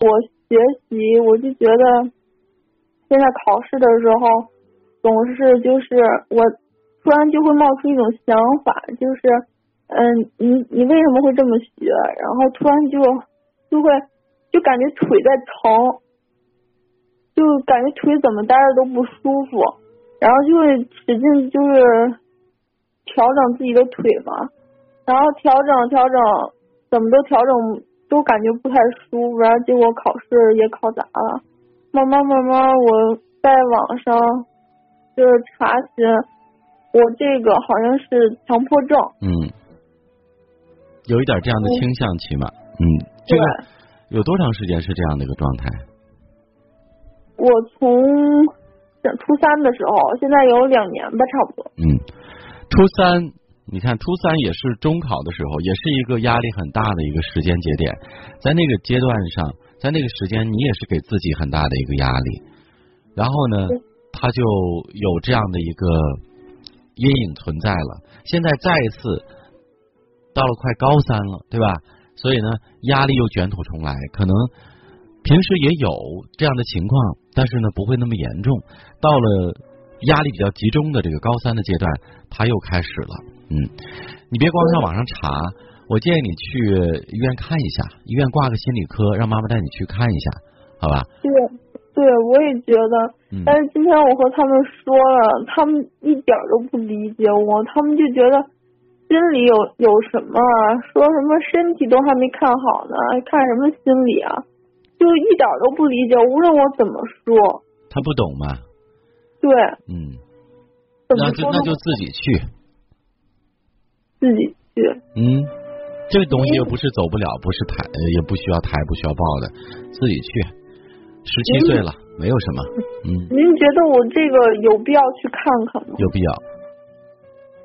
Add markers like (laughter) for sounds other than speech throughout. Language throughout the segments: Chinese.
我学习，我就觉得现在考试的时候总是就是我突然就会冒出一种想法，就是嗯，你你为什么会这么学？然后突然就就会就感觉腿在疼，就感觉腿怎么待着都不舒服，然后就会使劲就是调整自己的腿嘛，然后调整调整，怎么都调整。都感觉不太舒服，然后结果考试也考砸了。慢慢慢慢，我在网上就是查询，我这个好像是强迫症。嗯，有一点这样的倾向，起码，嗯，这个有多长时间是这样的一个状态？我从初三的时候，现在有两年吧，差不多。嗯，初三。你看，初三也是中考的时候，也是一个压力很大的一个时间节点，在那个阶段上，在那个时间，你也是给自己很大的一个压力。然后呢，他就有这样的一个阴影存在了。现在再一次到了快高三了，对吧？所以呢，压力又卷土重来。可能平时也有这样的情况，但是呢，不会那么严重。到了压力比较集中的这个高三的阶段，他又开始了。嗯，你别光上网上查，我建议你去医院看一下，医院挂个心理科，让妈妈带你去看一下，好吧？对，对，我也觉得。嗯。但是今天我和他们说了，他们一点都不理解我，他们就觉得心里有有什么，说什么身体都还没看好呢，看什么心理啊？就一点都不理解，无论我怎么说。他不懂吗？对。嗯。那就那就自己去。自己去，嗯，这个东西又不是走不了，不是抬，也不需要抬，不需要抱的，自己去。十七岁了，没有什么，嗯。您觉得我这个有必要去看看吗？有必要，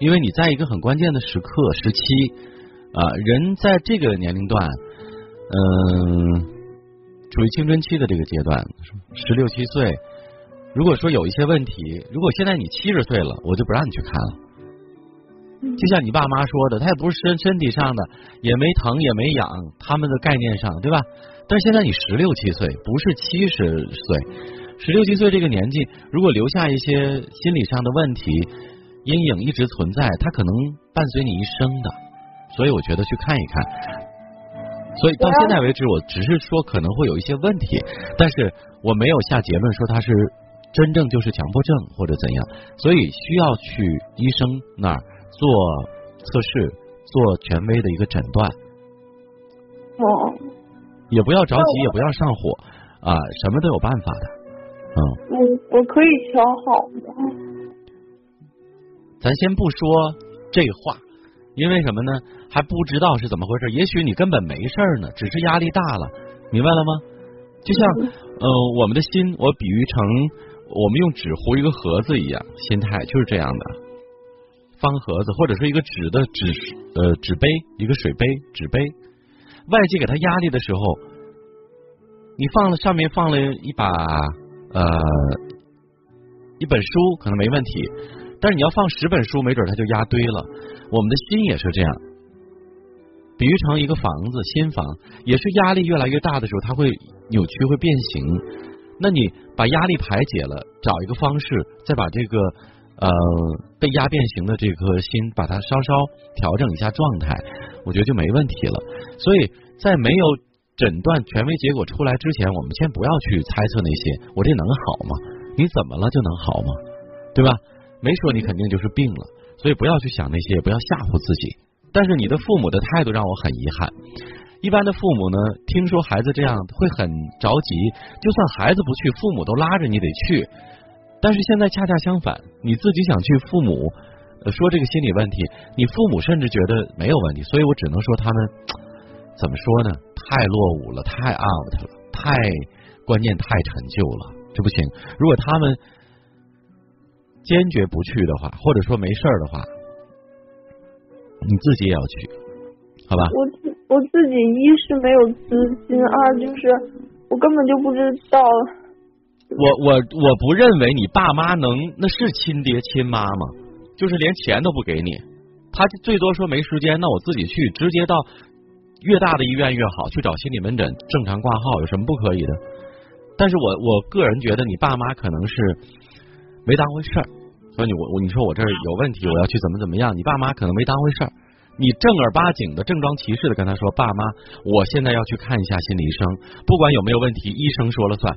因为你在一个很关键的时刻，十七啊，人在这个年龄段，嗯，处于青春期的这个阶段，十六七岁，如果说有一些问题，如果现在你七十岁了，我就不让你去看了。就像你爸妈说的，他也不是身身体上的，也没疼也没痒，他们的概念上，对吧？但是现在你十六七岁，不是七十岁，十六七岁这个年纪，如果留下一些心理上的问题阴影一直存在，他可能伴随你一生的。所以我觉得去看一看。所以到现在为止，我只是说可能会有一些问题，但是我没有下结论说他是真正就是强迫症或者怎样，所以需要去医生那儿。做测试，做权威的一个诊断。哦。也不要着急，也不要上火啊，什么都有办法的。嗯。我我可以调好吗？咱先不说这话，因为什么呢？还不知道是怎么回事。也许你根本没事呢，只是压力大了，明白了吗？就像呃，我们的心，我比喻成我们用纸糊一个盒子一样，心态就是这样的。方盒子或者是一个纸的纸呃纸杯，一个水杯纸杯，外界给他压力的时候，你放了上面放了一把呃一本书可能没问题，但是你要放十本书，没准他就压堆了。我们的心也是这样，比喻成一个房子，新房也是压力越来越大的时候，它会扭曲会变形。那你把压力排解了，找一个方式，再把这个。呃，被压变形的这颗心，把它稍稍调整一下状态，我觉得就没问题了。所以在没有诊断权威结果出来之前，我们先不要去猜测那些，我这能好吗？你怎么了就能好吗？对吧？没说你肯定就是病了，所以不要去想那些，也不要吓唬自己。但是你的父母的态度让我很遗憾。一般的父母呢，听说孩子这样会很着急，就算孩子不去，父母都拉着你得去。但是现在恰恰相反，你自己想去，父母说这个心理问题，你父母甚至觉得没有问题，所以我只能说他们 (tsk) 怎么说呢？太落伍了，太 out 了，太观念太陈旧了，这不行。如果他们坚决不去的话，或者说没事儿的话，你自己也要去，好吧？我我自己一是没有资金，二就是我根本就不知道。我我我不认为你爸妈能那是亲爹亲妈吗？就是连钱都不给你，他最多说没时间，那我自己去，直接到越大的医院越好，去找心理门诊正常挂号有什么不可以的？但是我我个人觉得你爸妈可能是没当回事儿，说你我我你说我这儿有问题，我要去怎么怎么样，你爸妈可能没当回事儿。你正儿八经的正装骑士的跟他说，爸妈，我现在要去看一下心理医生，不管有没有问题，医生说了算。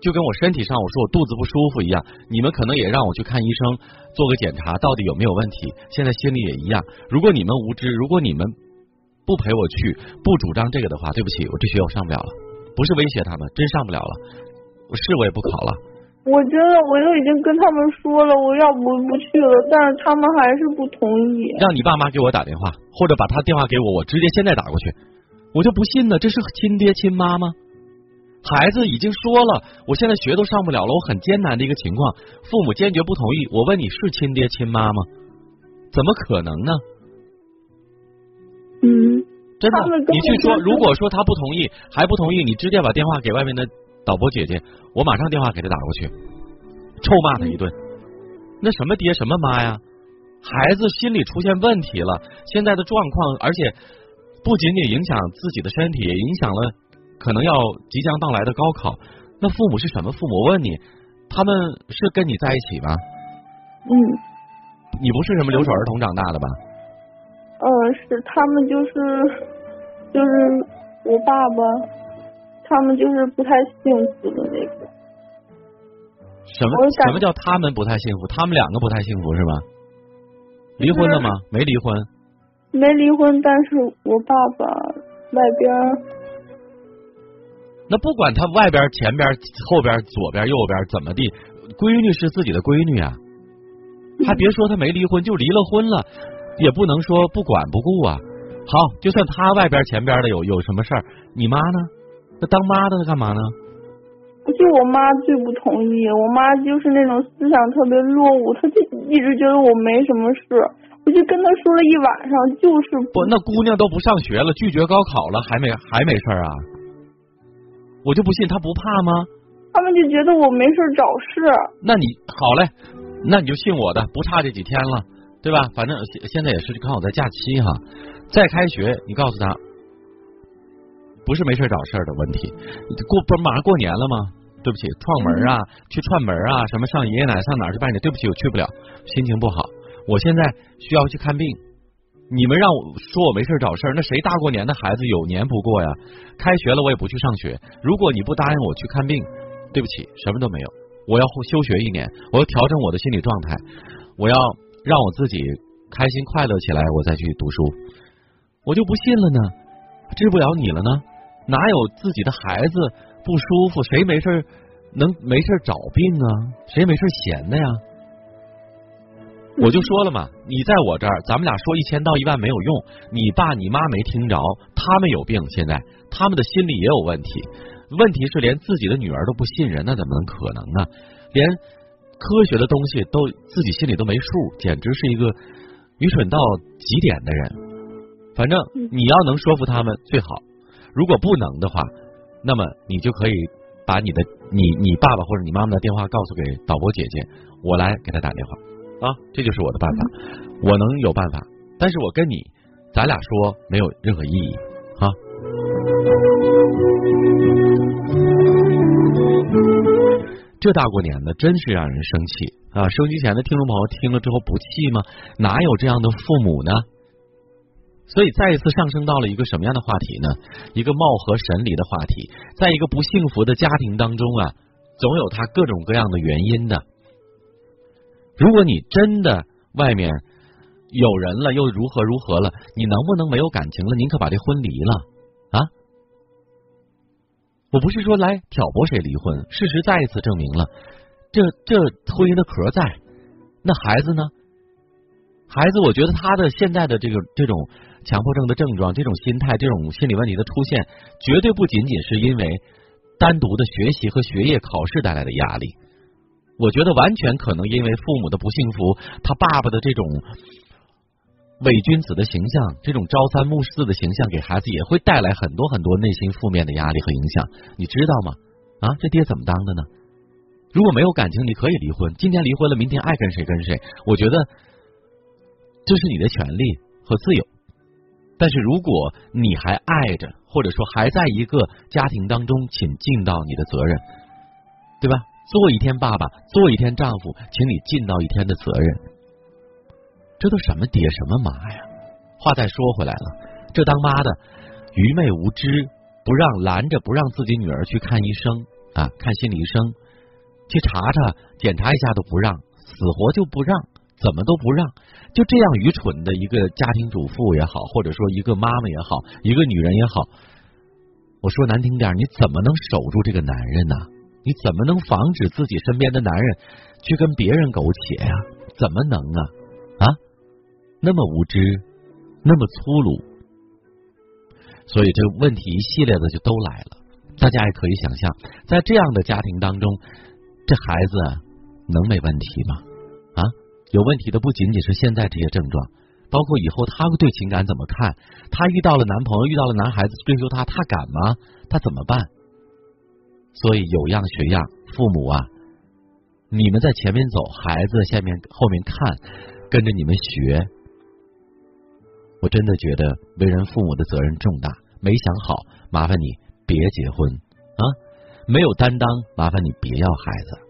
就跟我身体上我说我肚子不舒服一样，你们可能也让我去看医生做个检查，到底有没有问题。现在心里也一样，如果你们无知，如果你们不陪我去，不主张这个的话，对不起，我这学我上不了了。不是威胁他们，真上不了了，我是我也不考了。我觉得我都已经跟他们说了，我要不不去了，但是他们还是不同意。让你爸妈给我打电话，或者把他电话给我，我直接现在打过去。我就不信呢，这是亲爹亲妈吗？孩子已经说了，我现在学都上不了了，我很艰难的一个情况，父母坚决不同意。我问你是亲爹亲妈吗？怎么可能呢？嗯，真的，你去说，如果说他不同意，还不同意，你直接把电话给外面的导播姐姐，我马上电话给他打过去，臭骂他一顿。那什么爹什么妈呀？孩子心理出现问题了，现在的状况，而且不仅仅影响自己的身体，也影响了。可能要即将到来的高考，那父母是什么父母？我问你，他们是跟你在一起吗？嗯。你不是什么留守儿童长大的吧？呃，是他们就是就是我爸爸，他们就是不太幸福的那个。什么什么叫他们不太幸福？他们两个不太幸福是吧？离婚了吗？没离婚。没离婚，但是我爸爸外边。那不管他外边、前边、后边、左边、右边怎么地，闺女是自己的闺女啊，还别说他没离婚，就离了婚了，也不能说不管不顾啊。好，就算他外边、前边的有有什么事儿，你妈呢？那当妈的干嘛呢？就我妈最不同意，我妈就是那种思想特别落伍，她就一直觉得我没什么事，我就跟她说了一晚上，就是不，那姑娘都不上学了，拒绝高考了，还没还没事啊？我就不信他不怕吗？他们就觉得我没事找事。那你好嘞，那你就信我的，不差这几天了，对吧？反正现现在也是刚好在假期哈，再开学，你告诉他，不是没事找事的问题。过不是马上过年了吗？对不起，串门啊，去串门啊，什么上爷爷奶奶上哪儿去拜年？对不起，我去不了，心情不好。我现在需要去看病。你们让我说我没事找事儿，那谁大过年的孩子有年不过呀？开学了我也不去上学。如果你不答应我去看病，对不起，什么都没有。我要休学一年，我要调整我的心理状态，我要让我自己开心快乐起来，我再去读书。我就不信了呢，治不了你了呢？哪有自己的孩子不舒服，谁没事能没事找病啊？谁没事闲的呀？我就说了嘛，你在我这儿，咱们俩说一千道一万没有用。你爸你妈没听着，他们有病，现在他们的心理也有问题。问题是连自己的女儿都不信任，那怎么能可能呢？连科学的东西都自己心里都没数，简直是一个愚蠢到极点的人。反正你要能说服他们最好，如果不能的话，那么你就可以把你的你你爸爸或者你妈妈的电话告诉给导播姐姐，我来给他打电话。啊，这就是我的办法，我能有办法，但是我跟你，咱俩说没有任何意义啊。这大过年的，真是让人生气啊！收机前的听众朋友听了之后不气吗？哪有这样的父母呢？所以再一次上升到了一个什么样的话题呢？一个貌合神离的话题，在一个不幸福的家庭当中啊，总有他各种各样的原因的。如果你真的外面有人了，又如何如何了？你能不能没有感情了？宁可把这婚离了啊！我不是说来挑拨谁离婚，事实再一次证明了，这这婚姻的壳在，那孩子呢？孩子，我觉得他的现在的这个这种强迫症的症状，这种心态，这种心理问题的出现，绝对不仅仅是因为单独的学习和学业考试带来的压力。我觉得完全可能因为父母的不幸福，他爸爸的这种伪君子的形象，这种朝三暮四的形象，给孩子也会带来很多很多内心负面的压力和影响。你知道吗？啊，这爹怎么当的呢？如果没有感情，你可以离婚。今天离婚了，明天爱跟谁跟谁。我觉得这是你的权利和自由。但是如果你还爱着，或者说还在一个家庭当中，请尽到你的责任，对吧？做一天爸爸，做一天丈夫，请你尽到一天的责任。这都什么爹什么妈呀？话再说回来了，这当妈的愚昧无知，不让拦着不让自己女儿去看医生啊，看心理医生，去查查检查一下都不让，死活就不让，怎么都不让，就这样愚蠢的一个家庭主妇也好，或者说一个妈妈也好，一个女人也好，我说难听点，你怎么能守住这个男人呢？你怎么能防止自己身边的男人去跟别人苟且呀？怎么能啊啊？那么无知，那么粗鲁，所以这问题一系列的就都来了。大家也可以想象，在这样的家庭当中，这孩子能没问题吗？啊，有问题的不仅仅是现在这些症状，包括以后他会对情感怎么看？他遇到了男朋友，遇到了男孩子追求他，他敢吗？他怎么办？所以有样学样，父母啊，你们在前面走，孩子下面后面看，跟着你们学。我真的觉得为人父母的责任重大，没想好，麻烦你别结婚啊！没有担当，麻烦你别要孩子。